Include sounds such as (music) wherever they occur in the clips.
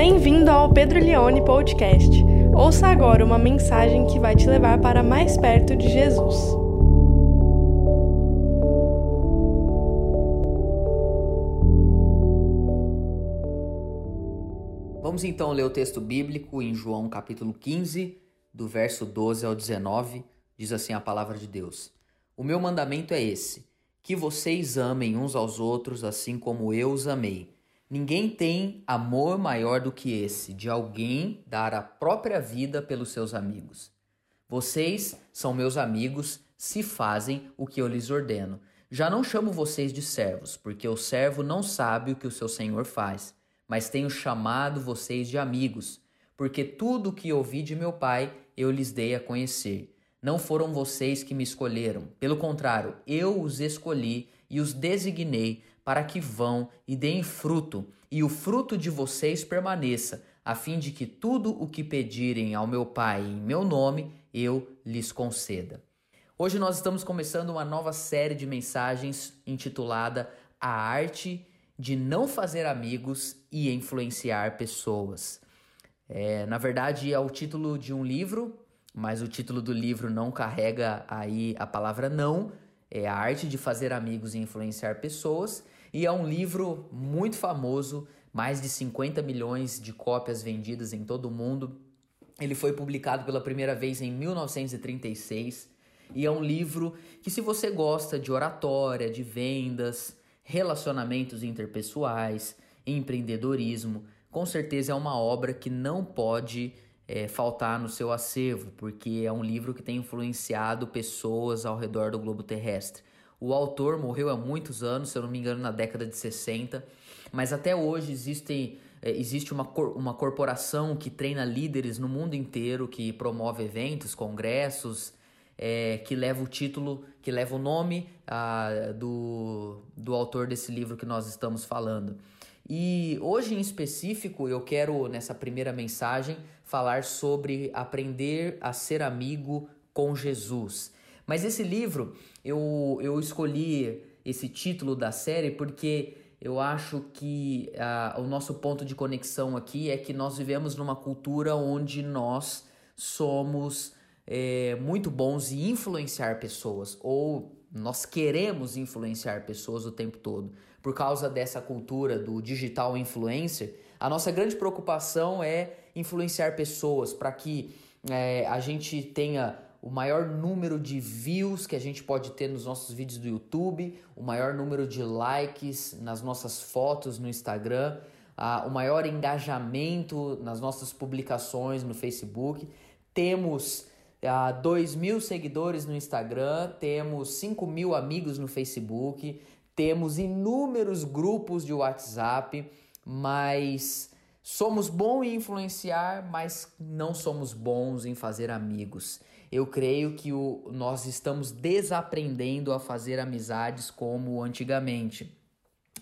Bem-vindo ao Pedro Leone Podcast. Ouça agora uma mensagem que vai te levar para mais perto de Jesus. Vamos então ler o texto bíblico em João capítulo 15, do verso 12 ao 19. Diz assim a palavra de Deus: O meu mandamento é esse: que vocês amem uns aos outros assim como eu os amei. Ninguém tem amor maior do que esse, de alguém dar a própria vida pelos seus amigos. Vocês são meus amigos se fazem o que eu lhes ordeno. Já não chamo vocês de servos, porque o servo não sabe o que o seu senhor faz, mas tenho chamado vocês de amigos, porque tudo o que ouvi de meu pai eu lhes dei a conhecer. Não foram vocês que me escolheram, pelo contrário, eu os escolhi e os designei para que vão e deem fruto, e o fruto de vocês permaneça, a fim de que tudo o que pedirem ao meu Pai em meu nome, eu lhes conceda. Hoje nós estamos começando uma nova série de mensagens intitulada A Arte de Não Fazer Amigos e Influenciar Pessoas. É, na verdade, é o título de um livro, mas o título do livro não carrega aí a palavra não, é a arte de fazer amigos e influenciar pessoas. E é um livro muito famoso, mais de 50 milhões de cópias vendidas em todo o mundo. Ele foi publicado pela primeira vez em 1936 e é um livro que, se você gosta de oratória, de vendas, relacionamentos interpessoais, empreendedorismo, com certeza é uma obra que não pode é, faltar no seu acervo, porque é um livro que tem influenciado pessoas ao redor do globo terrestre. O autor morreu há muitos anos, se eu não me engano, na década de 60, mas até hoje existem, é, existe uma, cor, uma corporação que treina líderes no mundo inteiro, que promove eventos, congressos, é, que leva o título, que leva o nome ah, do, do autor desse livro que nós estamos falando. E hoje em específico eu quero, nessa primeira mensagem, falar sobre aprender a ser amigo com Jesus. Mas esse livro, eu, eu escolhi esse título da série porque eu acho que uh, o nosso ponto de conexão aqui é que nós vivemos numa cultura onde nós somos é, muito bons em influenciar pessoas, ou nós queremos influenciar pessoas o tempo todo. Por causa dessa cultura do digital influencer, a nossa grande preocupação é influenciar pessoas para que é, a gente tenha o maior número de views que a gente pode ter nos nossos vídeos do YouTube, o maior número de likes nas nossas fotos no Instagram, o maior engajamento nas nossas publicações no Facebook. Temos uh, 2 mil seguidores no Instagram, temos 5 mil amigos no Facebook, temos inúmeros grupos de WhatsApp, mas somos bons em influenciar, mas não somos bons em fazer amigos eu creio que o, nós estamos desaprendendo a fazer amizades como antigamente.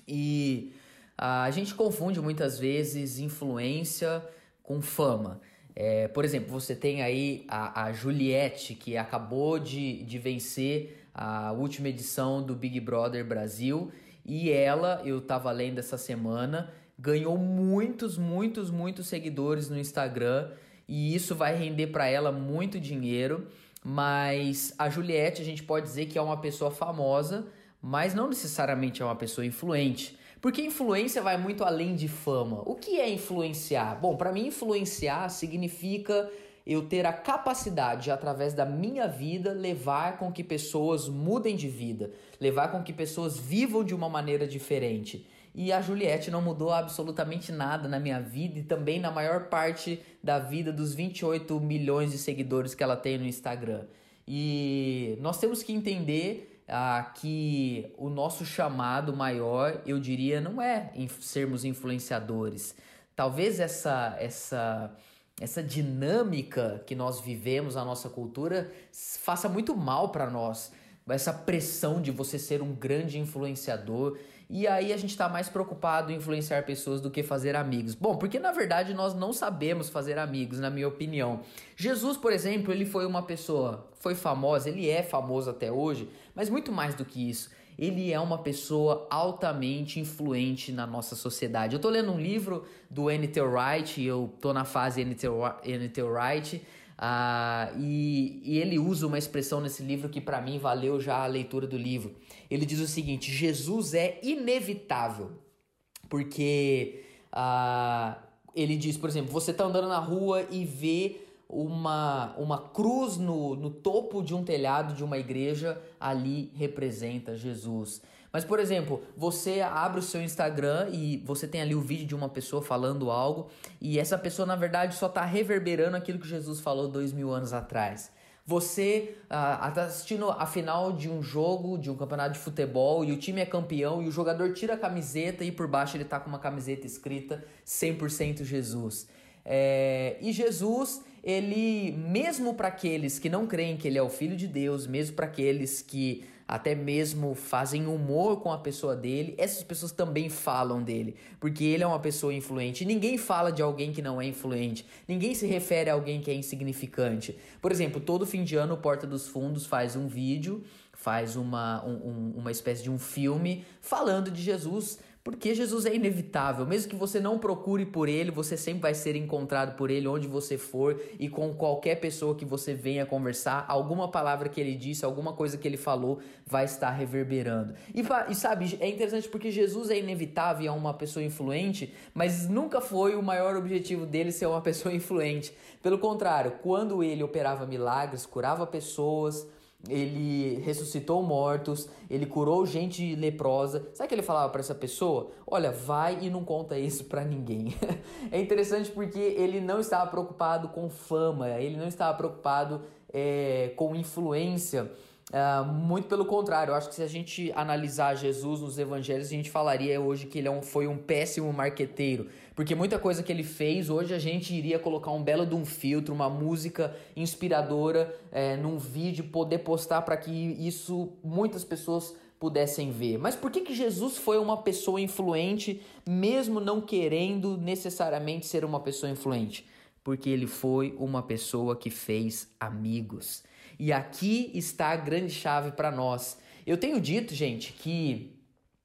E a gente confunde muitas vezes influência com fama. É, por exemplo, você tem aí a, a Juliette, que acabou de, de vencer a última edição do Big Brother Brasil, e ela, eu estava lendo essa semana, ganhou muitos, muitos, muitos seguidores no Instagram e isso vai render para ela muito dinheiro. Mas a Juliette, a gente pode dizer que é uma pessoa famosa, mas não necessariamente é uma pessoa influente. Porque influência vai muito além de fama. O que é influenciar? Bom, para mim, influenciar significa eu ter a capacidade, de, através da minha vida, levar com que pessoas mudem de vida, levar com que pessoas vivam de uma maneira diferente. E a Juliette não mudou absolutamente nada na minha vida e também na maior parte da vida dos 28 milhões de seguidores que ela tem no Instagram. E nós temos que entender ah, que o nosso chamado maior, eu diria, não é sermos influenciadores. Talvez essa essa essa dinâmica que nós vivemos na nossa cultura faça muito mal para nós. Essa pressão de você ser um grande influenciador e aí a gente está mais preocupado em influenciar pessoas do que fazer amigos. Bom, porque na verdade nós não sabemos fazer amigos, na minha opinião. Jesus, por exemplo, ele foi uma pessoa, foi famosa, ele é famoso até hoje, mas muito mais do que isso. ele é uma pessoa altamente influente na nossa sociedade. Eu tô lendo um livro do N.T. Wright, eu tô na fase N.T. Wright, uh, e, e ele usa uma expressão nesse livro que para mim valeu já a leitura do livro. Ele diz o seguinte: Jesus é inevitável, porque uh, ele diz, por exemplo, você tá andando na rua e vê uma, uma cruz no, no topo de um telhado de uma igreja, ali representa Jesus. Mas, por exemplo, você abre o seu Instagram e você tem ali o vídeo de uma pessoa falando algo, e essa pessoa, na verdade, só está reverberando aquilo que Jesus falou dois mil anos atrás. Você está uh, assistindo a final de um jogo, de um campeonato de futebol, e o time é campeão, e o jogador tira a camiseta e por baixo ele está com uma camiseta escrita 100% Jesus. É, e Jesus, ele, mesmo para aqueles que não creem que ele é o Filho de Deus, mesmo para aqueles que até mesmo fazem humor com a pessoa dele, essas pessoas também falam dele, porque ele é uma pessoa influente. Ninguém fala de alguém que não é influente, ninguém se refere a alguém que é insignificante. Por exemplo, todo fim de ano o Porta dos Fundos faz um vídeo, faz uma, um, uma espécie de um filme falando de Jesus porque Jesus é inevitável, mesmo que você não procure por ele, você sempre vai ser encontrado por ele onde você for e com qualquer pessoa que você venha conversar, alguma palavra que ele disse, alguma coisa que ele falou vai estar reverberando. E, e sabe, é interessante porque Jesus é inevitável é uma pessoa influente, mas nunca foi o maior objetivo dele ser uma pessoa (laughs) influente. Pelo contrário, quando ele operava milagres, curava pessoas, ele ressuscitou mortos, ele curou gente leprosa. Sabe o que ele falava para essa pessoa? Olha, vai e não conta isso para ninguém. (laughs) é interessante porque ele não estava preocupado com fama, ele não estava preocupado é, com influência. Uh, muito pelo contrário, eu acho que se a gente analisar Jesus nos evangelhos, a gente falaria hoje que ele é um, foi um péssimo marqueteiro. Porque muita coisa que ele fez, hoje a gente iria colocar um belo de um filtro, uma música inspiradora é, num vídeo, poder postar para que isso muitas pessoas pudessem ver. Mas por que, que Jesus foi uma pessoa influente, mesmo não querendo necessariamente ser uma pessoa influente? Porque ele foi uma pessoa que fez amigos. E aqui está a grande chave para nós. Eu tenho dito, gente, que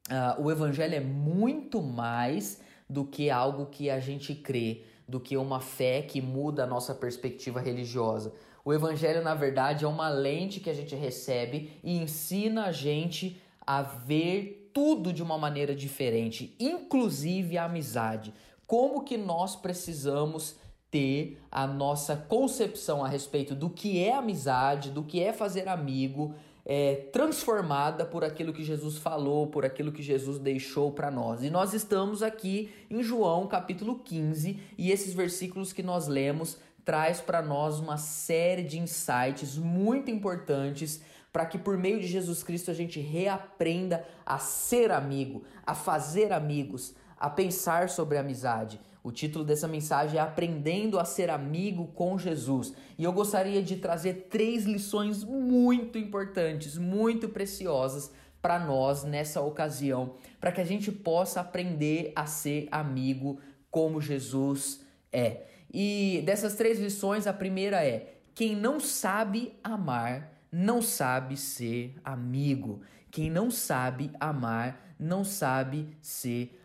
uh, o evangelho é muito mais do que algo que a gente crê, do que uma fé que muda a nossa perspectiva religiosa. O evangelho, na verdade, é uma lente que a gente recebe e ensina a gente a ver tudo de uma maneira diferente, inclusive a amizade. Como que nós precisamos ter a nossa concepção a respeito do que é amizade, do que é fazer amigo, é, transformada por aquilo que Jesus falou, por aquilo que Jesus deixou para nós. E nós estamos aqui em João capítulo 15 e esses versículos que nós lemos traz para nós uma série de insights muito importantes para que por meio de Jesus Cristo a gente reaprenda a ser amigo, a fazer amigos, a pensar sobre amizade. O título dessa mensagem é Aprendendo a Ser Amigo com Jesus. E eu gostaria de trazer três lições muito importantes, muito preciosas para nós nessa ocasião, para que a gente possa aprender a ser amigo como Jesus é. E dessas três lições, a primeira é: quem não sabe amar, não sabe ser amigo. Quem não sabe amar, não sabe ser amigo.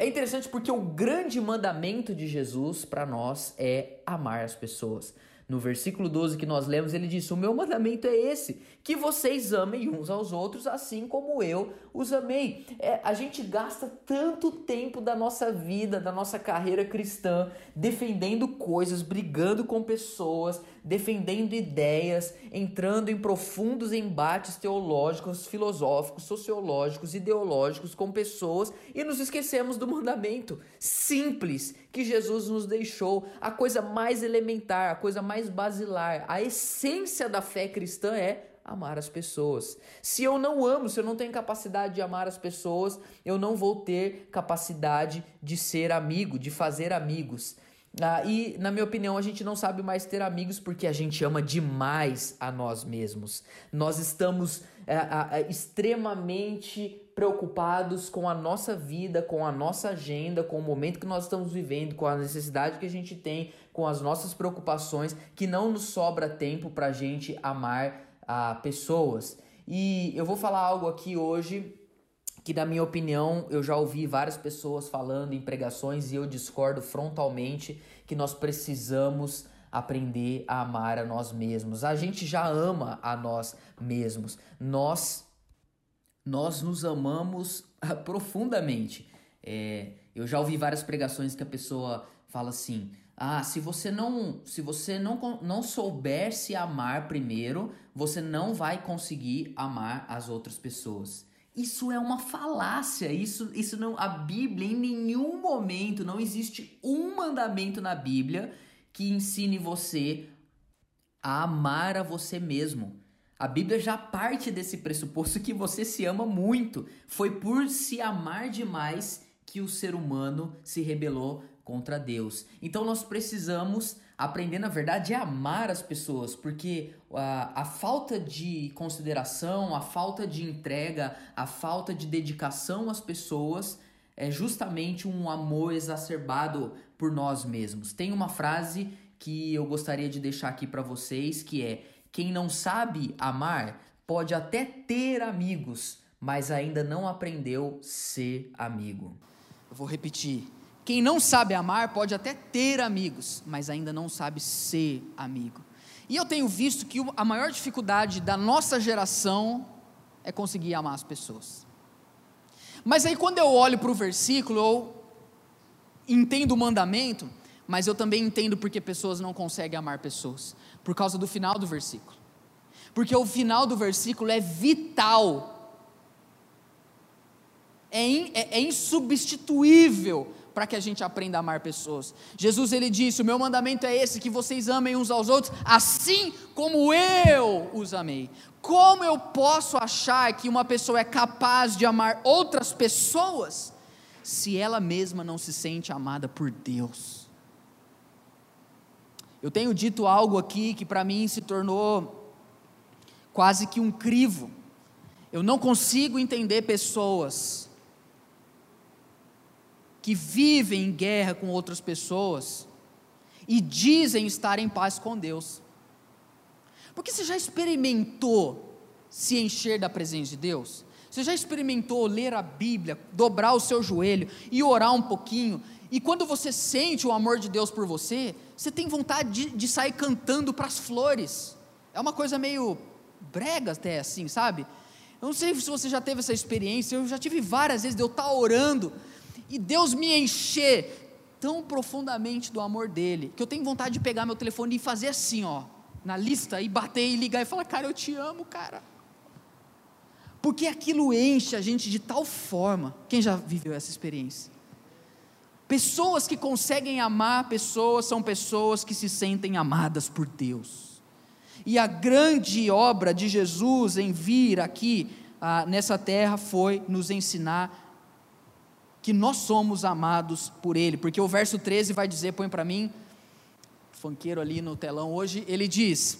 É interessante porque o grande mandamento de Jesus para nós é amar as pessoas. No versículo 12 que nós lemos, ele diz: O meu mandamento é esse, que vocês amem uns aos outros, assim como eu os amei. É, a gente gasta tanto tempo da nossa vida, da nossa carreira cristã, defendendo coisas, brigando com pessoas, defendendo ideias, entrando em profundos embates teológicos, filosóficos, sociológicos, ideológicos com pessoas e nos esquecemos do mandamento simples que Jesus nos deixou, a coisa mais elementar, a coisa mais basilar, a essência da fé cristã é amar as pessoas. Se eu não amo, se eu não tenho capacidade de amar as pessoas, eu não vou ter capacidade de ser amigo, de fazer amigos. Ah, e, na minha opinião, a gente não sabe mais ter amigos porque a gente ama demais a nós mesmos. Nós estamos é, é, extremamente preocupados com a nossa vida, com a nossa agenda, com o momento que nós estamos vivendo, com a necessidade que a gente tem, com as nossas preocupações, que não nos sobra tempo para a gente amar ah, pessoas. E eu vou falar algo aqui hoje que, na minha opinião, eu já ouvi várias pessoas falando em pregações e eu discordo frontalmente que nós precisamos aprender a amar a nós mesmos. A gente já ama a nós mesmos. Nós nós nos amamos (laughs) profundamente. É, eu já ouvi várias pregações que a pessoa fala assim: "Ah, se você não, se você não não souber se amar primeiro, você não vai conseguir amar as outras pessoas". Isso é uma falácia. Isso, isso não, a Bíblia em nenhum momento não existe um mandamento na Bíblia que ensine você a amar a você mesmo. A Bíblia já parte desse pressuposto que você se ama muito. Foi por se amar demais que o ser humano se rebelou contra Deus. Então nós precisamos aprender, na verdade, a amar as pessoas, porque a, a falta de consideração, a falta de entrega, a falta de dedicação às pessoas é justamente um amor exacerbado por nós mesmos. Tem uma frase que eu gostaria de deixar aqui para vocês que é: quem não sabe amar pode até ter amigos, mas ainda não aprendeu ser amigo. Eu vou repetir. Quem não sabe amar pode até ter amigos, mas ainda não sabe ser amigo. E eu tenho visto que a maior dificuldade da nossa geração é conseguir amar as pessoas. Mas aí quando eu olho para o versículo, eu entendo o mandamento, mas eu também entendo porque pessoas não conseguem amar pessoas, por causa do final do versículo. Porque o final do versículo é vital, é, in, é, é insubstituível para que a gente aprenda a amar pessoas. Jesus ele disse: "O meu mandamento é esse, que vocês amem uns aos outros, assim como eu os amei". Como eu posso achar que uma pessoa é capaz de amar outras pessoas se ela mesma não se sente amada por Deus? Eu tenho dito algo aqui que para mim se tornou quase que um crivo. Eu não consigo entender pessoas que vivem em guerra com outras pessoas e dizem estar em paz com Deus. Porque você já experimentou se encher da presença de Deus? Você já experimentou ler a Bíblia, dobrar o seu joelho e orar um pouquinho? E quando você sente o amor de Deus por você, você tem vontade de, de sair cantando para as flores. É uma coisa meio brega até assim, sabe? Eu não sei se você já teve essa experiência, eu já tive várias vezes de eu estar orando e Deus me encher tão profundamente do amor dele, que eu tenho vontade de pegar meu telefone e fazer assim, ó, na lista, e bater e ligar e falar: Cara, eu te amo, cara. Porque aquilo enche a gente de tal forma. Quem já viveu essa experiência? Pessoas que conseguem amar pessoas são pessoas que se sentem amadas por Deus. E a grande obra de Jesus em vir aqui ah, nessa terra foi nos ensinar que nós somos amados por Ele, porque o verso 13 vai dizer, põe para mim, funkeiro ali no telão hoje, ele diz: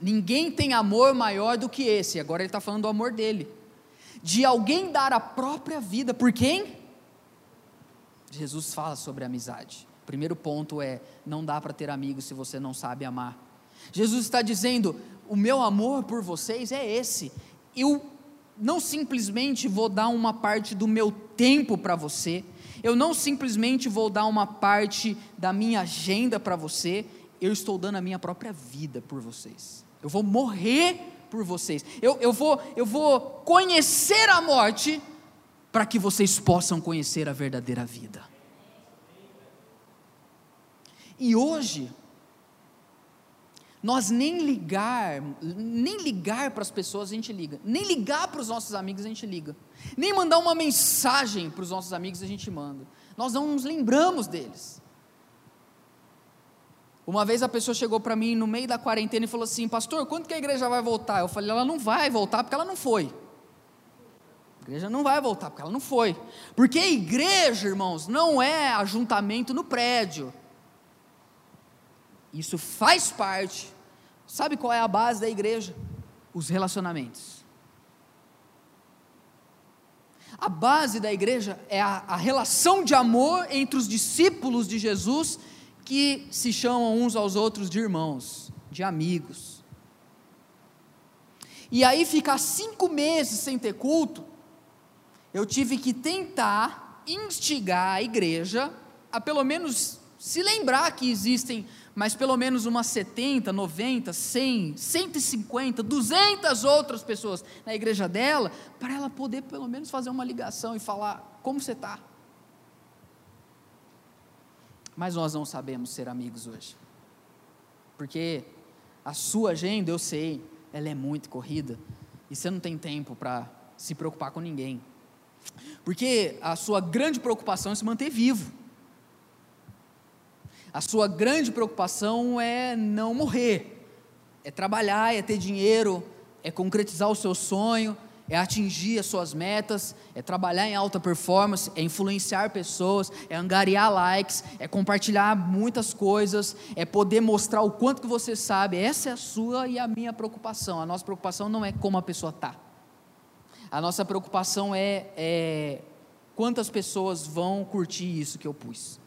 Ninguém tem amor maior do que esse, agora ele está falando do amor dele, de alguém dar a própria vida por quem? Jesus fala sobre amizade. Primeiro ponto é: não dá para ter amigos se você não sabe amar. Jesus está dizendo: o meu amor por vocês é esse. Eu não simplesmente vou dar uma parte do meu tempo para você, eu não simplesmente vou dar uma parte da minha agenda para você, eu estou dando a minha própria vida por vocês. Eu vou morrer por vocês. Eu, eu, vou, eu vou conhecer a morte para que vocês possam conhecer a verdadeira vida. E hoje, nós nem ligar, nem ligar para as pessoas a gente liga, nem ligar para os nossos amigos a gente liga, nem mandar uma mensagem para os nossos amigos a gente manda. Nós não nos lembramos deles. Uma vez a pessoa chegou para mim no meio da quarentena e falou assim: Pastor, quando que a igreja vai voltar? Eu falei: Ela não vai voltar porque ela não foi. A igreja não vai voltar porque ela não foi. Porque a igreja, irmãos, não é ajuntamento no prédio. Isso faz parte. Sabe qual é a base da igreja? Os relacionamentos. A base da igreja é a, a, relação de amor entre os discípulos de Jesus que se chamam uns aos outros de irmãos, de amigos. e aí ficar cinco meses sem ter culto, eu tive que tentar instigar a igreja a pelo menos se lembrar que existem mais pelo menos umas 70, 90, 100, 150, 200 outras pessoas na igreja dela, para ela poder pelo menos fazer uma ligação e falar como você está. Mas nós não sabemos ser amigos hoje, porque a sua agenda, eu sei, ela é muito corrida, e você não tem tempo para se preocupar com ninguém, porque a sua grande preocupação é se manter vivo. A sua grande preocupação é não morrer, é trabalhar, é ter dinheiro, é concretizar o seu sonho, é atingir as suas metas, é trabalhar em alta performance, é influenciar pessoas, é angariar likes, é compartilhar muitas coisas, é poder mostrar o quanto que você sabe. Essa é a sua e a minha preocupação. A nossa preocupação não é como a pessoa está. A nossa preocupação é, é quantas pessoas vão curtir isso que eu pus.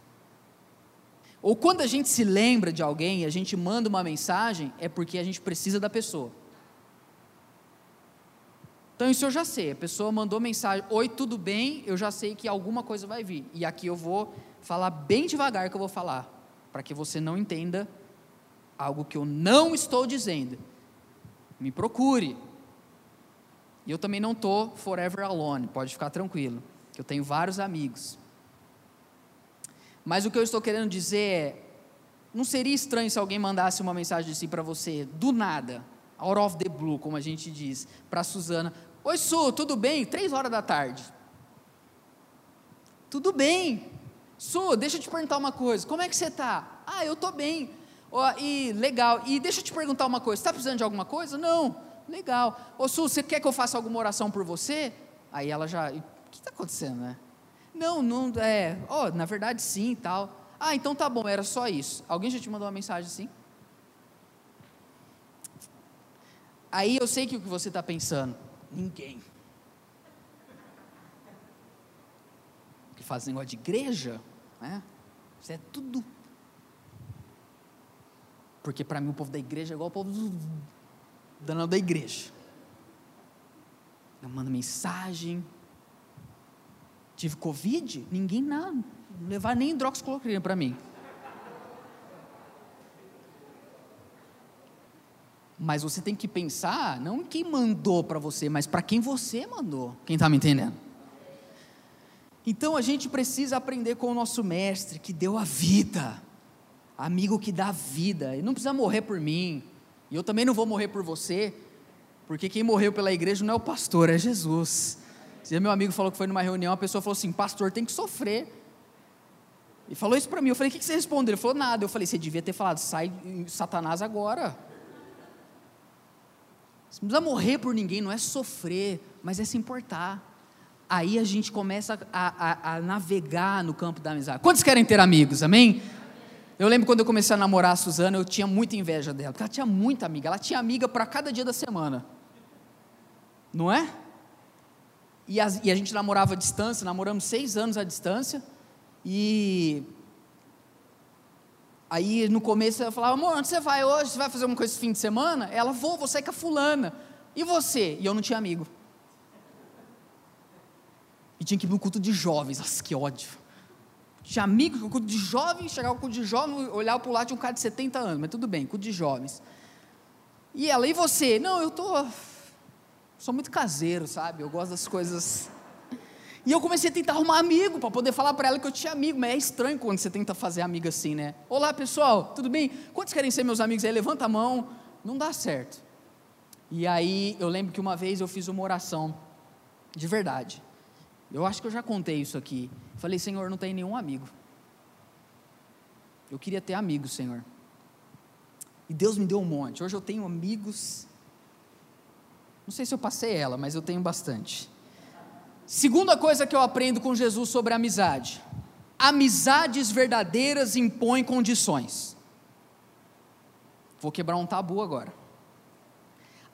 Ou quando a gente se lembra de alguém e a gente manda uma mensagem, é porque a gente precisa da pessoa. Então isso eu já sei. A pessoa mandou mensagem: Oi, tudo bem? Eu já sei que alguma coisa vai vir. E aqui eu vou falar bem devagar que eu vou falar, para que você não entenda algo que eu não estou dizendo. Me procure. E eu também não estou forever alone, pode ficar tranquilo. Eu tenho vários amigos. Mas o que eu estou querendo dizer é: não seria estranho se alguém mandasse uma mensagem assim para você, do nada, out of the blue, como a gente diz, para a Suzana: Oi, Su, tudo bem? Três horas da tarde. Tudo bem. Su, deixa eu te perguntar uma coisa: como é que você está? Ah, eu estou bem. Oh, e legal. E deixa eu te perguntar uma coisa: está precisando de alguma coisa? Não. Legal. Ô, Su, você quer que eu faça alguma oração por você? Aí ela já. O que está acontecendo, né? Não, não é. Oh, na verdade sim e tal. Ah, então tá bom, era só isso. Alguém já te mandou uma mensagem assim? Aí eu sei que o que você está pensando. Ninguém. Que faz negócio de igreja, né? Isso é tudo. Porque para mim o povo da igreja é igual o povo do danado da igreja. Eu mando mensagem, Tive Covid? Ninguém nada. Não levar nem hidroxicloroquina para mim. Mas você tem que pensar não em quem mandou para você, mas para quem você mandou. Quem está me entendendo? Então a gente precisa aprender com o nosso mestre que deu a vida, amigo que dá vida. Ele não precisa morrer por mim, e eu também não vou morrer por você, porque quem morreu pela igreja não é o pastor, é Jesus. Esse meu amigo falou que foi numa reunião, a pessoa falou assim: Pastor, tem que sofrer. E falou isso para mim. Eu falei: O que, você respondeu? Ele falou: Nada. Eu falei: Você devia ter falado, sai Satanás agora. Você não precisa morrer por ninguém, não é sofrer, mas é se importar. Aí a gente começa a, a, a navegar no campo da amizade. Quantos querem ter amigos? Amém? Eu lembro quando eu comecei a namorar a Suzana, eu tinha muita inveja dela, porque ela tinha muita amiga. Ela tinha amiga para cada dia da semana. Não é? E a, e a gente namorava à distância, namoramos seis anos à distância. E aí no começo eu falava, amor, onde você vai hoje? Você vai fazer uma coisa esse fim de semana? Ela, vou, vou sair com a fulana. E você? E eu não tinha amigo. E tinha que ir no culto de jovens. Nossa, que ódio. Tinha amigo no culto de jovens, chegava no culto de jovens, olhava para o lado, tinha um cara de 70 anos, mas tudo bem, culto de jovens. E ela, e você? Não, eu estou Sou muito caseiro, sabe? Eu gosto das coisas. E eu comecei a tentar arrumar amigo para poder falar para ela que eu tinha amigo, mas é estranho quando você tenta fazer amigo assim, né? Olá pessoal, tudo bem? Quantos querem ser meus amigos aí? Levanta a mão. Não dá certo. E aí eu lembro que uma vez eu fiz uma oração, de verdade. Eu acho que eu já contei isso aqui. Falei, Senhor, não tem nenhum amigo. Eu queria ter amigos, Senhor. E Deus me deu um monte. Hoje eu tenho amigos não sei se eu passei ela, mas eu tenho bastante. Segunda coisa que eu aprendo com Jesus sobre amizade: amizades verdadeiras impõem condições. Vou quebrar um tabu agora.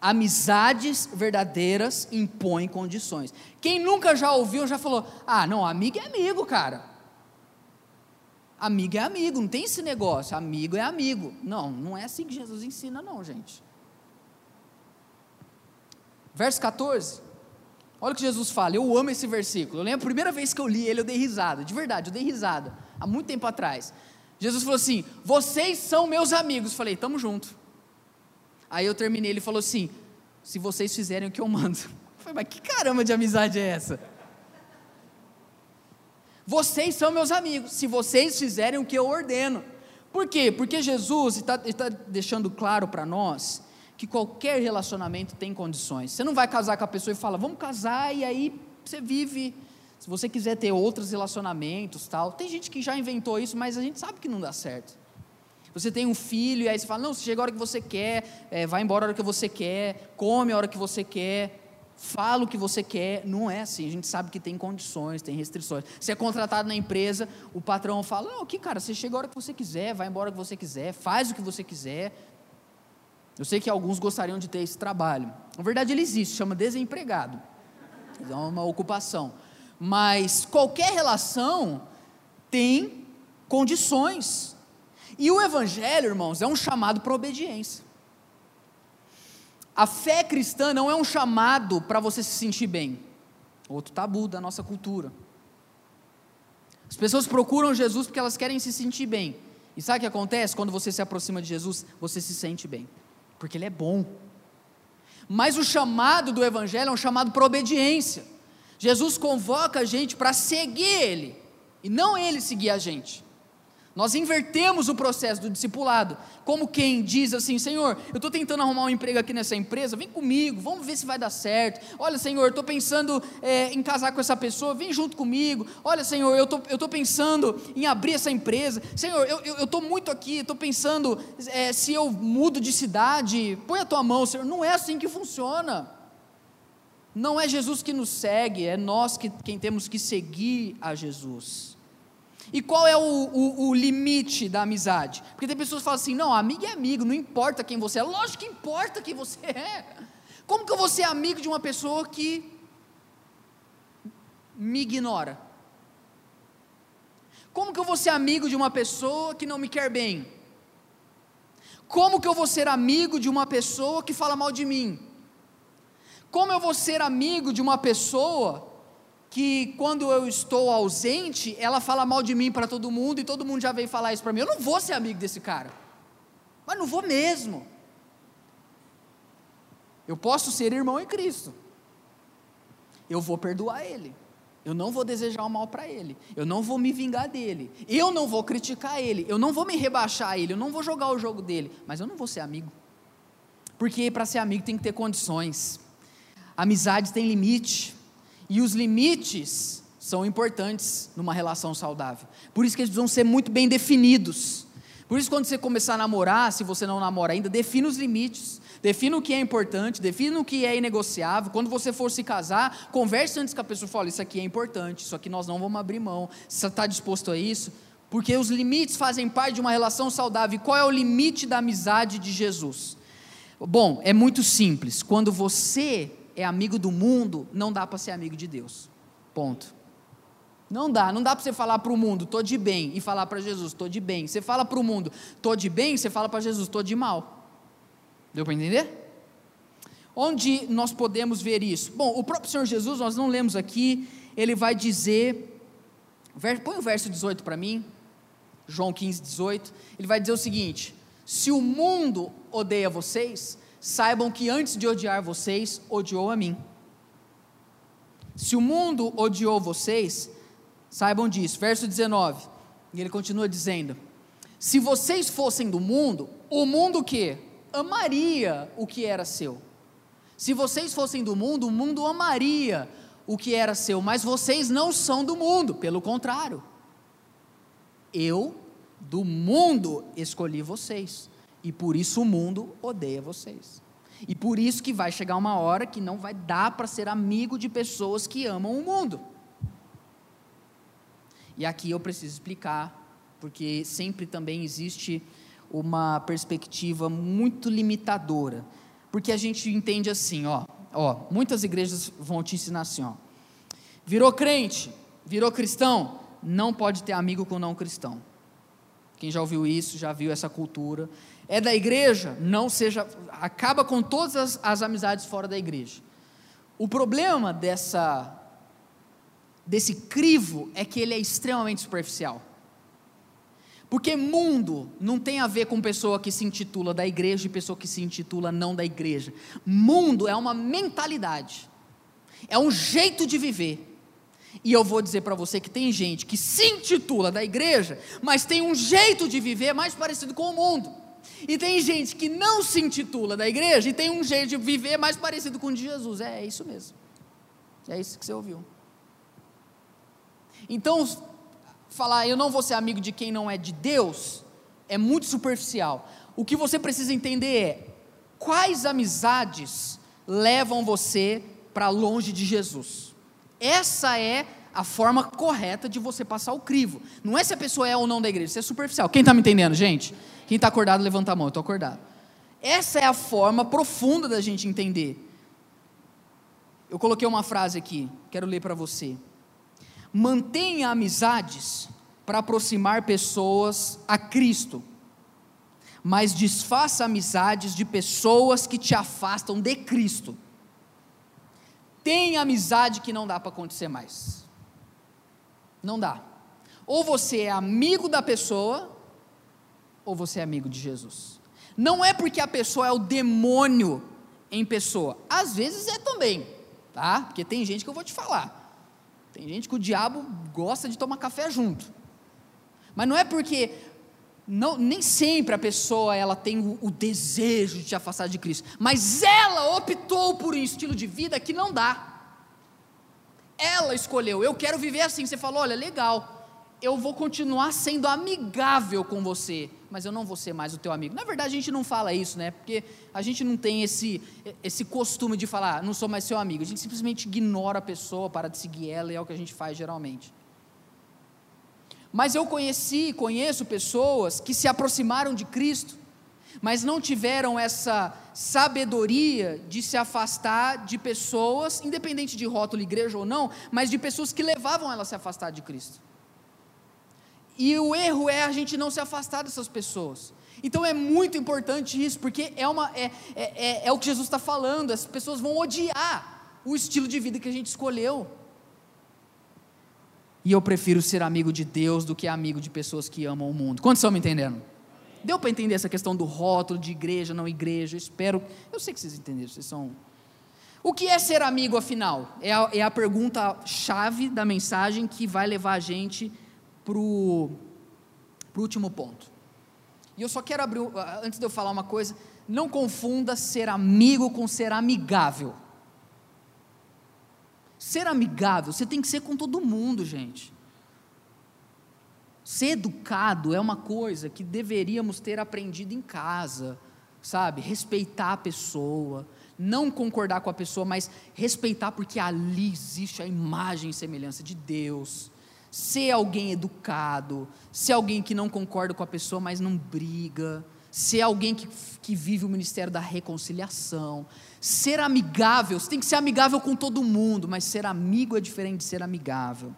Amizades verdadeiras impõem condições. Quem nunca já ouviu já falou: ah, não, amigo é amigo, cara. Amigo é amigo, não tem esse negócio. Amigo é amigo. Não, não é assim que Jesus ensina, não, gente. Verso 14. Olha o que Jesus fala, eu amo esse versículo. Eu lembro a primeira vez que eu li ele, eu dei risada, de verdade, eu dei risada, há muito tempo atrás. Jesus falou assim: Vocês são meus amigos. Falei, tamo junto. Aí eu terminei, ele falou assim: Se vocês fizerem o que eu mando. (laughs) Eu falei, mas que caramba de amizade é essa? Vocês são meus amigos, se vocês fizerem o que eu ordeno. Por quê? Porque Jesus está tá deixando claro para nós que qualquer relacionamento tem condições. Você não vai casar com a pessoa e fala, vamos casar, e aí você vive. Se você quiser ter outros relacionamentos, tal. Tem gente que já inventou isso, mas a gente sabe que não dá certo. Você tem um filho, e aí você fala, não, chega a hora que você quer, é, vai embora a hora que você quer, come a hora que você quer fala o que você quer, não é assim. A gente sabe que tem condições, tem restrições. Você é contratado na empresa, o patrão fala: Não, aqui, cara, você chega a hora que você quiser, vai embora a hora que você quiser, faz o que você quiser. Eu sei que alguns gostariam de ter esse trabalho. Na verdade, ele existe, chama desempregado. É uma ocupação. Mas qualquer relação tem condições. E o Evangelho, irmãos, é um chamado para obediência. A fé cristã não é um chamado para você se sentir bem. Outro tabu da nossa cultura. As pessoas procuram Jesus porque elas querem se sentir bem. E sabe o que acontece? Quando você se aproxima de Jesus, você se sente bem. Porque Ele é bom. Mas o chamado do Evangelho é um chamado para obediência. Jesus convoca a gente para seguir Ele. E não Ele seguir a gente. Nós invertemos o processo do discipulado, como quem diz assim: Senhor, eu estou tentando arrumar um emprego aqui nessa empresa, vem comigo, vamos ver se vai dar certo. Olha, Senhor, estou pensando é, em casar com essa pessoa, vem junto comigo. Olha, Senhor, eu tô, estou pensando em abrir essa empresa. Senhor, eu estou muito aqui, estou pensando é, se eu mudo de cidade, põe a tua mão, Senhor. Não é assim que funciona. Não é Jesus que nos segue, é nós que, quem temos que seguir a Jesus. E qual é o, o, o, limite da amizade? Porque tem pessoas que falam assim: não, amigo é amigo, não importa quem você é. Lógico que importa quem você (laughs) é. Como que eu vou ser amigo de uma pessoa que me ignora? Como que eu vou ser amigo de uma pessoa que não me quer bem? Como que eu vou ser amigo de uma pessoa que fala mal de mim? Como eu vou ser amigo de uma pessoa que quando eu estou ausente, ela fala mal de mim para todo mundo e todo mundo já veio falar isso para mim. Eu não vou ser amigo desse cara. Mas não vou mesmo. Eu posso ser irmão em Cristo. Eu vou perdoar ele. Eu não vou desejar o mal para ele. Eu não vou me vingar dele. Eu não vou criticar ele. Eu não vou me rebaixar ele. Eu não vou jogar o jogo dele. Mas eu não vou ser amigo. Porque para ser amigo tem que ter condições. Amizades têm limite. E os limites são importantes numa relação saudável. Por isso que eles precisam ser muito bem definidos. Por isso, quando você começar a namorar, se você não namora ainda, defina os limites. Defina o que é importante, defina o que é inegociável. Quando você for se casar, converse antes com a pessoa. Fala, isso aqui é importante, isso aqui nós não vamos abrir mão. Você está disposto a isso? Porque os limites fazem parte de uma relação saudável. E qual é o limite da amizade de Jesus? Bom, é muito simples. Quando você é amigo do mundo, não dá para ser amigo de Deus. Ponto. Não dá, não dá para você falar para o mundo, estou de bem, e falar para Jesus, estou de bem. Você fala para o mundo, estou de bem, você fala para Jesus, estou de mal. Deu para entender? Onde nós podemos ver isso? Bom, o próprio Senhor Jesus, nós não lemos aqui, ele vai dizer, põe o verso 18 para mim, João 15, 18, ele vai dizer o seguinte: se o mundo odeia vocês, saibam que antes de odiar vocês, odiou a mim. Se o mundo odiou vocês, saibam disso. Verso 19. E ele continua dizendo: Se vocês fossem do mundo, o mundo que amaria o que era seu. Se vocês fossem do mundo, o mundo amaria o que era seu, mas vocês não são do mundo, pelo contrário. Eu do mundo escolhi vocês e por isso o mundo odeia vocês. E por isso que vai chegar uma hora que não vai dar para ser amigo de pessoas que amam o mundo. E aqui eu preciso explicar, porque sempre também existe uma perspectiva muito limitadora. Porque a gente entende assim, ó, ó, muitas igrejas vão te ensinar assim, ó. Virou crente, virou cristão, não pode ter amigo com não cristão. Quem já ouviu isso, já viu essa cultura é da igreja, não seja, acaba com todas as, as amizades fora da igreja. O problema dessa desse crivo é que ele é extremamente superficial. Porque mundo não tem a ver com pessoa que se intitula da igreja e pessoa que se intitula não da igreja. Mundo é uma mentalidade, é um jeito de viver. E eu vou dizer para você que tem gente que se intitula da igreja, mas tem um jeito de viver mais parecido com o mundo. E tem gente que não se intitula da igreja e tem um jeito de viver mais parecido com o de Jesus. É, é isso mesmo. É isso que você ouviu. Então, falar eu não vou ser amigo de quem não é de Deus é muito superficial. O que você precisa entender é quais amizades levam você para longe de Jesus. Essa é a forma correta de você passar o crivo. Não é se a pessoa é ou não da igreja, isso é superficial. Quem está me entendendo, gente? Quem está acordado, levanta a mão, eu estou acordado. Essa é a forma profunda da gente entender. Eu coloquei uma frase aqui, quero ler para você. Mantenha amizades para aproximar pessoas a Cristo, mas desfaça amizades de pessoas que te afastam de Cristo. Tem amizade que não dá para acontecer mais. Não dá. Ou você é amigo da pessoa, ou você é amigo de Jesus. Não é porque a pessoa é o demônio em pessoa. Às vezes é também, tá? Porque tem gente que eu vou te falar. Tem gente que o diabo gosta de tomar café junto. Mas não é porque não, nem sempre a pessoa ela tem o, o, desejo de te afastar de Cristo, mas ela optou por um estilo de vida que não dá. Ela escolheu, eu quero viver assim. Você falou, olha, legal, eu vou continuar sendo amigável com você, mas eu não vou ser mais o teu amigo. Na verdade, a gente não fala isso, né? Porque a gente não tem esse, esse costume de falar, não sou mais seu amigo. A gente simplesmente ignora a pessoa para de seguir ela e é o que a gente faz geralmente. Mas eu conheci, conheço pessoas que se aproximaram de Cristo, mas não tiveram essa sabedoria de se afastar de pessoas, independente de rótulo, igreja ou não, mas de pessoas que levavam ela a se afastar de Cristo. E o erro é a gente não se afastar dessas pessoas. Então é muito importante isso, porque é, uma, é, é, é, é o que Jesus está falando, as pessoas vão odiar o estilo de vida que a gente escolheu. E eu prefiro ser amigo de Deus do que amigo de pessoas que amam o mundo. Quantos estão me entendendo? Deu para entender essa questão do rótulo de igreja, não igreja? Eu espero. Eu sei que vocês entenderam, vocês são. O que é ser amigo, afinal? É a, é a pergunta chave da mensagem que vai levar a gente para o último ponto. E eu só quero abrir, antes de eu falar uma coisa, não confunda ser amigo com ser amigável. Ser amigável, você tem que ser com todo mundo, gente. Ser educado é uma coisa que deveríamos ter aprendido em casa, sabe? Respeitar a pessoa, não concordar com a pessoa, mas respeitar porque ali existe a imagem e semelhança de Deus ser alguém educado, ser alguém que não concorda com a pessoa, mas não briga, ser alguém que, que vive o ministério da reconciliação, ser amigável, você tem que ser amigável com todo mundo, mas ser amigo é diferente de ser amigável.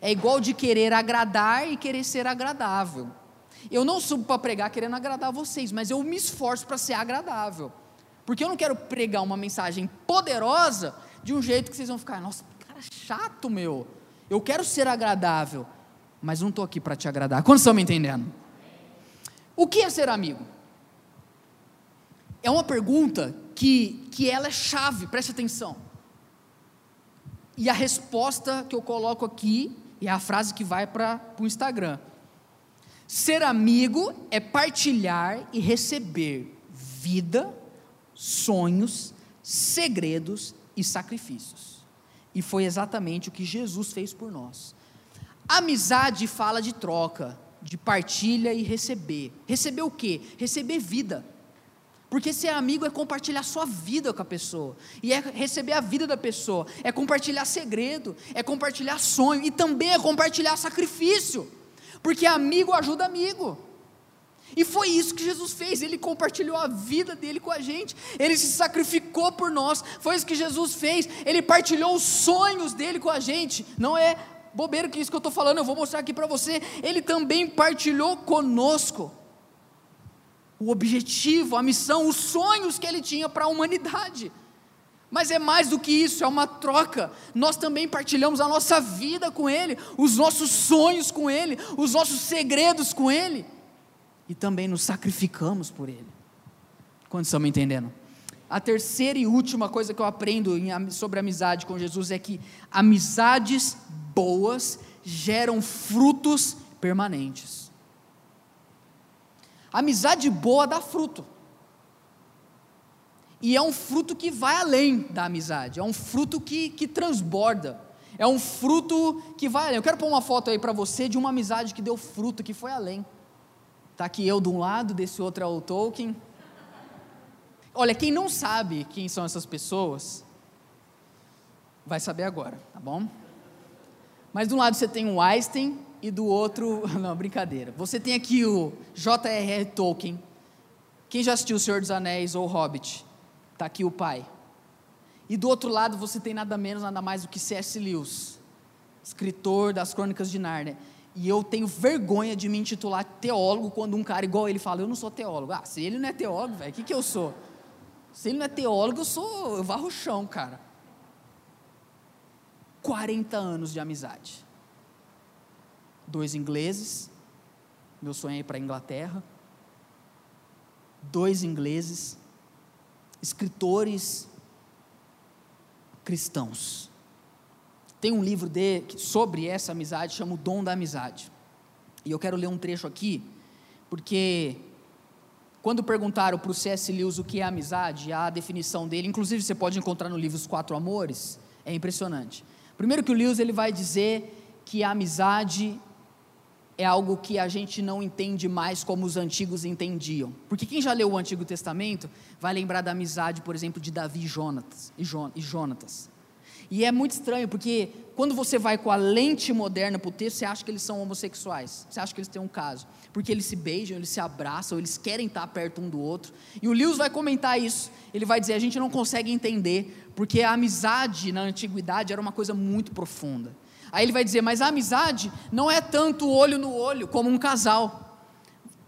É igual de querer agradar e querer ser agradável. Eu não subo para pregar querendo agradar vocês, mas eu me esforço para ser agradável. Porque eu não quero pregar uma mensagem poderosa de um jeito que vocês vão ficar, nossa, cara chato, meu. Eu quero ser agradável, mas não estou aqui para te agradar. Quantos estão me entendendo? O que é ser amigo? É uma pergunta que, que ela é chave, preste atenção. E a resposta que eu coloco aqui é a frase que vai para o Instagram. Ser amigo é partilhar e receber vida, sonhos, segredos e sacrifícios. E foi exatamente o que Jesus fez por nós. Amizade fala de troca, de partilha e receber. Receber o quê? Receber vida. Porque ser amigo é compartilhar sua vida com a pessoa, e é receber a vida da pessoa, é compartilhar segredo, é compartilhar sonho, e também é compartilhar sacrifício, porque amigo ajuda amigo. E foi isso que Jesus fez, ele compartilhou a vida dele com a gente, ele se sacrificou por nós, foi isso que Jesus fez, ele partilhou os sonhos dele com a gente, não é bobeira que isso que eu estou falando, eu vou mostrar aqui para você, ele também partilhou conosco o objetivo, a missão, os sonhos que ele tinha para a humanidade. Mas é mais do que isso, é uma troca. Nós também partilhamos a nossa vida com Ele, os nossos sonhos com Ele, os nossos segredos com Ele. E também nos sacrificamos por Ele. Quantos estão me entendendo? A terceira e última coisa que eu aprendo sobre amizade com Jesus é que amizades boas geram frutos permanentes. Amizade boa dá fruto. E é um fruto que vai além da amizade, é um fruto que, que transborda, é um fruto que vai além. Eu quero pôr uma foto aí para você de uma amizade que deu fruto, que foi além. Está aqui eu de um lado, desse outro é o Tolkien. Olha, quem não sabe quem são essas pessoas, vai saber agora, tá bom? Mas de um lado você tem o Einstein e do outro, (laughs) não, brincadeira. Você tem aqui o J.R.R. Tolkien. Quem já assistiu O Senhor dos Anéis ou Hobbit? Está aqui o pai. E do outro lado você tem nada menos, nada mais do que C.S. Lewis, escritor das Crônicas de Nárnia. E eu tenho vergonha de me intitular teólogo quando um cara igual ele fala, eu não sou teólogo. Ah, se ele não é teólogo, velho, o que, que eu sou? Se ele não é teólogo, eu sou, eu varro o chão, cara. 40 anos de amizade. Dois ingleses, meu sonho é ir para a Inglaterra. Dois ingleses, escritores cristãos. Tem um livro de, sobre essa amizade, chama O Dom da Amizade. E eu quero ler um trecho aqui, porque quando perguntaram para o C.S. Lewis o que é amizade, a definição dele, inclusive você pode encontrar no livro Os Quatro Amores, é impressionante. Primeiro que o Lewis ele vai dizer que a amizade é algo que a gente não entende mais como os antigos entendiam. Porque quem já leu o Antigo Testamento vai lembrar da amizade, por exemplo, de Davi e Jonatas. E Jonatas. E é muito estranho, porque quando você vai com a lente moderna para o texto, você acha que eles são homossexuais. Você acha que eles têm um caso. Porque eles se beijam, eles se abraçam, eles querem estar perto um do outro. E o Lewis vai comentar isso. Ele vai dizer: a gente não consegue entender, porque a amizade na antiguidade era uma coisa muito profunda. Aí ele vai dizer: mas a amizade não é tanto olho no olho como um casal.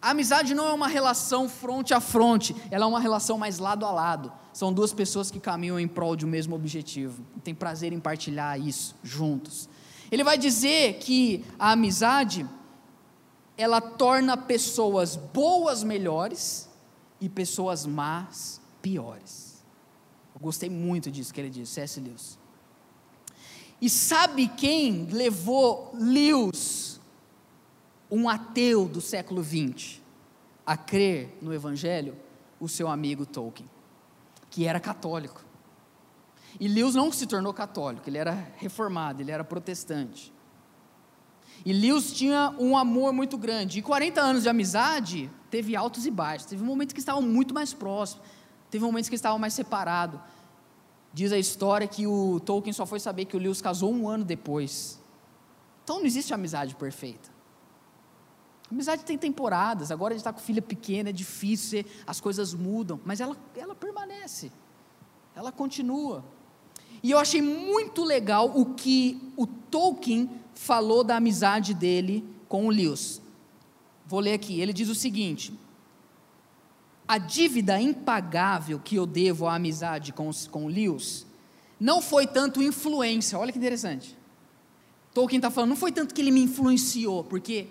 A amizade não é uma relação fronte a fronte, ela é uma relação mais lado a lado. São duas pessoas que caminham em prol de um mesmo objetivo, tem prazer em partilhar isso juntos. Ele vai dizer que a amizade ela torna pessoas boas melhores e pessoas más piores. Eu gostei muito disso que ele disse, C.S. Lewis. E sabe quem levou Lewis, um ateu do século XX, a crer no Evangelho? O seu amigo Tolkien, que era católico. E Lewis não se tornou católico, ele era reformado, ele era protestante. E Lewis tinha um amor muito grande. E 40 anos de amizade, teve altos e baixos. Teve momentos que estavam muito mais próximos, teve momentos que estavam mais separados. Diz a história que o Tolkien só foi saber que o Lewis casou um ano depois. Então não existe amizade perfeita. Amizade tem temporadas, agora a gente está com filha pequena, é difícil, as coisas mudam, mas ela, ela permanece, ela continua. E eu achei muito legal o que o Tolkien falou da amizade dele com o Lewis. Vou ler aqui, ele diz o seguinte: a dívida impagável que eu devo à amizade com, com Lewis não foi tanto influência, olha que interessante. Tolkien está falando, não foi tanto que ele me influenciou, porque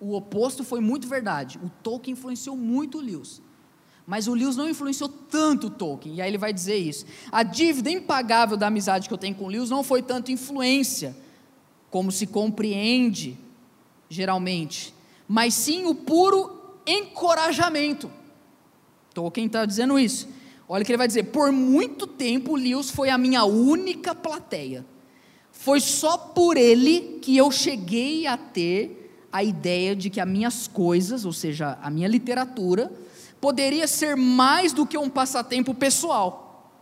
o oposto foi muito verdade. O Tolkien influenciou muito o Lewis. Mas o Lewis não influenciou tanto o Tolkien, e aí ele vai dizer isso. A dívida impagável da amizade que eu tenho com o Lewis não foi tanto influência, como se compreende geralmente, mas sim o puro encorajamento. Tolkien está dizendo isso. Olha o que ele vai dizer: por muito tempo, Lewis foi a minha única plateia. Foi só por ele que eu cheguei a ter a ideia de que as minhas coisas, ou seja, a minha literatura, poderia ser mais do que um passatempo pessoal.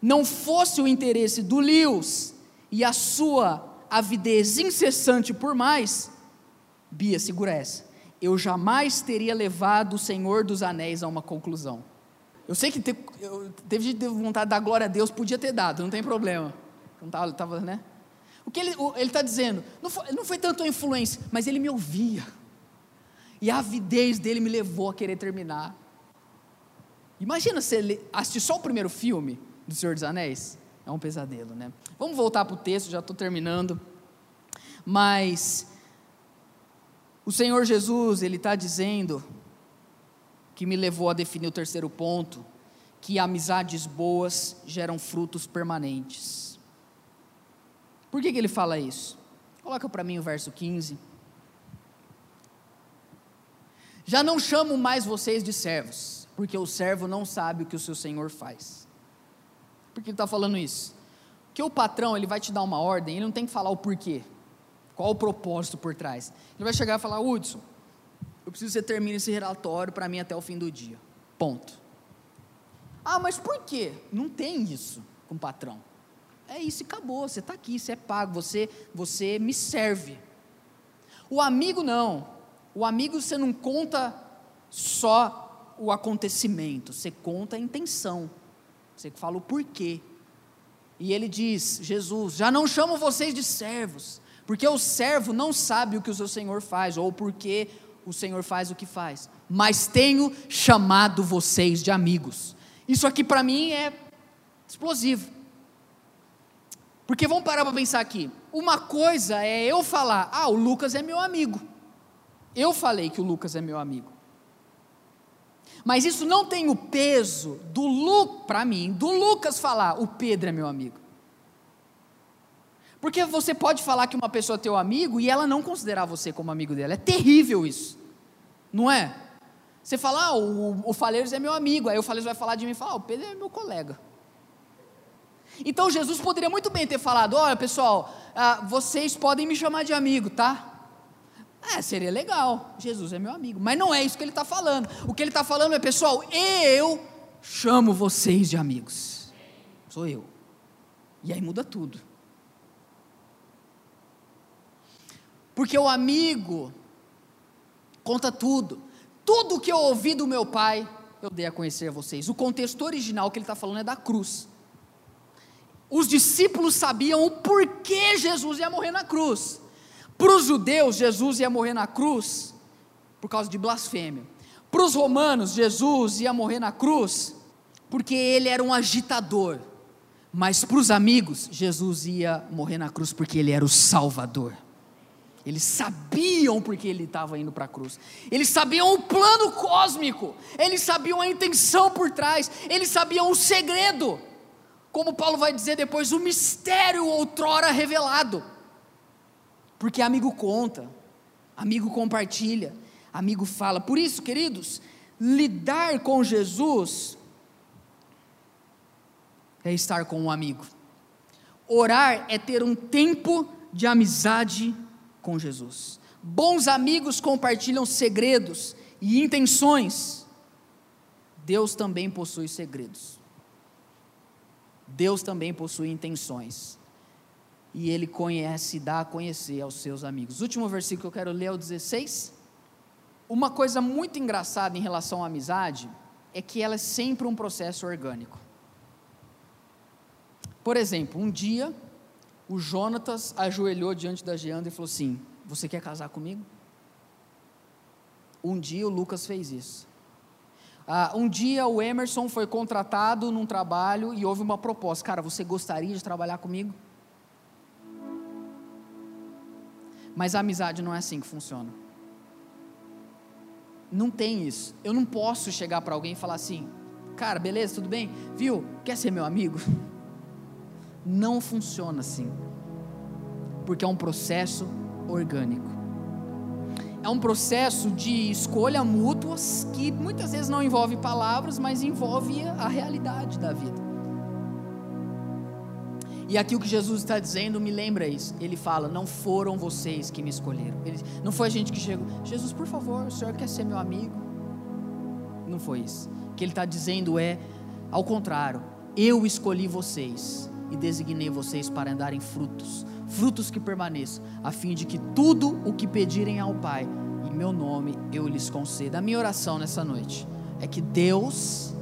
Não fosse o interesse do Lewis e a sua avidez incessante por mais, Bia, segura essa eu jamais teria levado o Senhor dos Anéis a uma conclusão. Eu sei que eu, teve vontade de dar glória a Deus, podia ter dado, não tem problema. Não estava, tava, né? O que ele está dizendo, não foi, não foi tanto a influência, mas ele me ouvia. E a avidez dele me levou a querer terminar. Imagina ele assistir só o primeiro filme, do Senhor dos Anéis? É um pesadelo, né? Vamos voltar para o texto, já estou terminando. Mas o Senhor Jesus, Ele está dizendo, que me levou a definir o terceiro ponto, que amizades boas geram frutos permanentes. Por que, que ele fala isso? Coloca para mim o verso 15. Já não chamo mais vocês de servos, porque o servo não sabe o que o seu senhor faz. Por que ele está falando isso? Porque o patrão ele vai te dar uma ordem, ele não tem que falar o porquê, qual o propósito por trás. Ele vai chegar e falar: Hudson, eu preciso que você termine esse relatório para mim até o fim do dia. Ponto. Ah, mas por quê? Não tem isso com o patrão. É isso e acabou. Você está aqui, você é pago, você, você me serve. O amigo não. O amigo você não conta só o acontecimento, você conta a intenção. Você fala o porquê. E ele diz: Jesus, já não chamo vocês de servos, porque o servo não sabe o que o seu senhor faz, ou porque o senhor faz o que faz, mas tenho chamado vocês de amigos. Isso aqui para mim é explosivo. Porque vamos parar para pensar aqui. Uma coisa é eu falar, ah, o Lucas é meu amigo. Eu falei que o Lucas é meu amigo. Mas isso não tem o peso do Lu, para mim, do Lucas falar, o Pedro é meu amigo. Porque você pode falar que uma pessoa é teu amigo e ela não considerar você como amigo dela. É terrível isso. Não é? Você fala, ah, o, o Faleiros é meu amigo. Aí o Faleiros vai falar de mim e falar, ah, o Pedro é meu colega. Então Jesus poderia muito bem ter falado: olha pessoal, ah, vocês podem me chamar de amigo, tá? É, seria legal. Jesus é meu amigo. Mas não é isso que ele está falando. O que ele está falando é, pessoal, eu chamo vocês de amigos. Sou eu. E aí muda tudo. Porque o amigo conta tudo. Tudo que eu ouvi do meu pai, eu dei a conhecer a vocês. O contexto original que ele está falando é da cruz. Os discípulos sabiam o porquê Jesus ia morrer na cruz. Para os judeus, Jesus ia morrer na cruz por causa de blasfêmia. Para os romanos, Jesus ia morrer na cruz porque ele era um agitador. Mas para os amigos, Jesus ia morrer na cruz porque ele era o Salvador. Eles sabiam porque ele estava indo para a cruz. Eles sabiam o plano cósmico. Eles sabiam a intenção por trás. Eles sabiam o segredo. Como Paulo vai dizer depois, o mistério outrora revelado. Porque amigo conta, amigo compartilha, amigo fala. Por isso, queridos, lidar com Jesus é estar com um amigo. Orar é ter um tempo de amizade com Jesus. Bons amigos compartilham segredos e intenções. Deus também possui segredos. Deus também possui intenções e ele conhece e dá a conhecer aos seus amigos. Último versículo que eu quero ler é o 16. Uma coisa muito engraçada em relação à amizade é que ela é sempre um processo orgânico. Por exemplo, um dia o Jonatas ajoelhou diante da Geanda e falou assim: Você quer casar comigo? Um dia o Lucas fez isso. Ah, um dia o Emerson foi contratado num trabalho e houve uma proposta: Cara, você gostaria de trabalhar comigo? Mas a amizade não é assim que funciona. Não tem isso. Eu não posso chegar para alguém e falar assim: cara, beleza, tudo bem? Viu? Quer ser meu amigo? (laughs) Não funciona assim. Porque é um processo orgânico. É um processo de escolha mútuas que muitas vezes não envolve palavras, mas envolve a realidade da vida. E aqui o que Jesus está dizendo me lembra isso. Ele fala: Não foram vocês que me escolheram. Ele, não foi a gente que chegou. Jesus, por favor, o senhor quer ser meu amigo? Não foi isso. O que ele está dizendo é: Ao contrário, eu escolhi vocês e designei vocês para andarem frutos, frutos que permaneçam, a fim de que tudo o que pedirem ao Pai, em meu nome, eu lhes conceda. A minha oração nessa noite é que Deus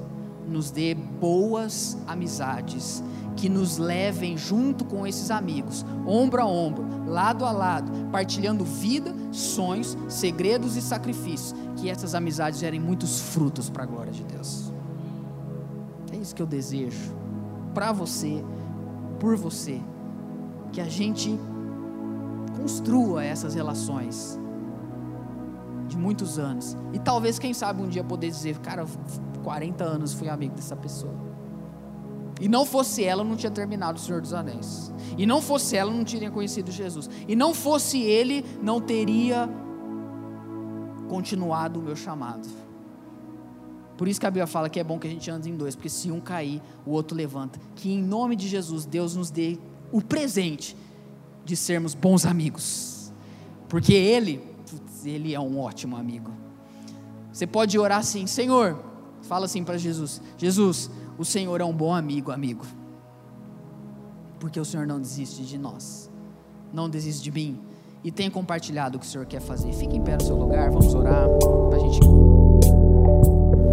nos dê boas amizades que nos levem junto com esses amigos, ombro a ombro, lado a lado, partilhando vida, sonhos, segredos e sacrifícios, que essas amizades gerem muitos frutos para a glória de Deus. É isso que eu desejo para você, por você. Que a gente construa essas relações de muitos anos. E talvez, quem sabe, um dia poder dizer, cara, 40 anos fui amigo dessa pessoa. E não fosse ela, não tinha terminado o Senhor dos Anéis. E não fosse ela, não teria conhecido Jesus. E não fosse ele, não teria continuado o meu chamado. Por isso que a Bíblia fala que é bom que a gente ande em dois, porque se um cair, o outro levanta. Que em nome de Jesus, Deus nos dê o presente de sermos bons amigos. Porque Ele, putz, Ele é um ótimo amigo. Você pode orar assim, Senhor, fala assim para Jesus: Jesus, o Senhor é um bom amigo, amigo. Porque o Senhor não desiste de nós, não desiste de mim. E tem compartilhado o que o Senhor quer fazer. Fique em pé no seu lugar, vamos orar para a gente.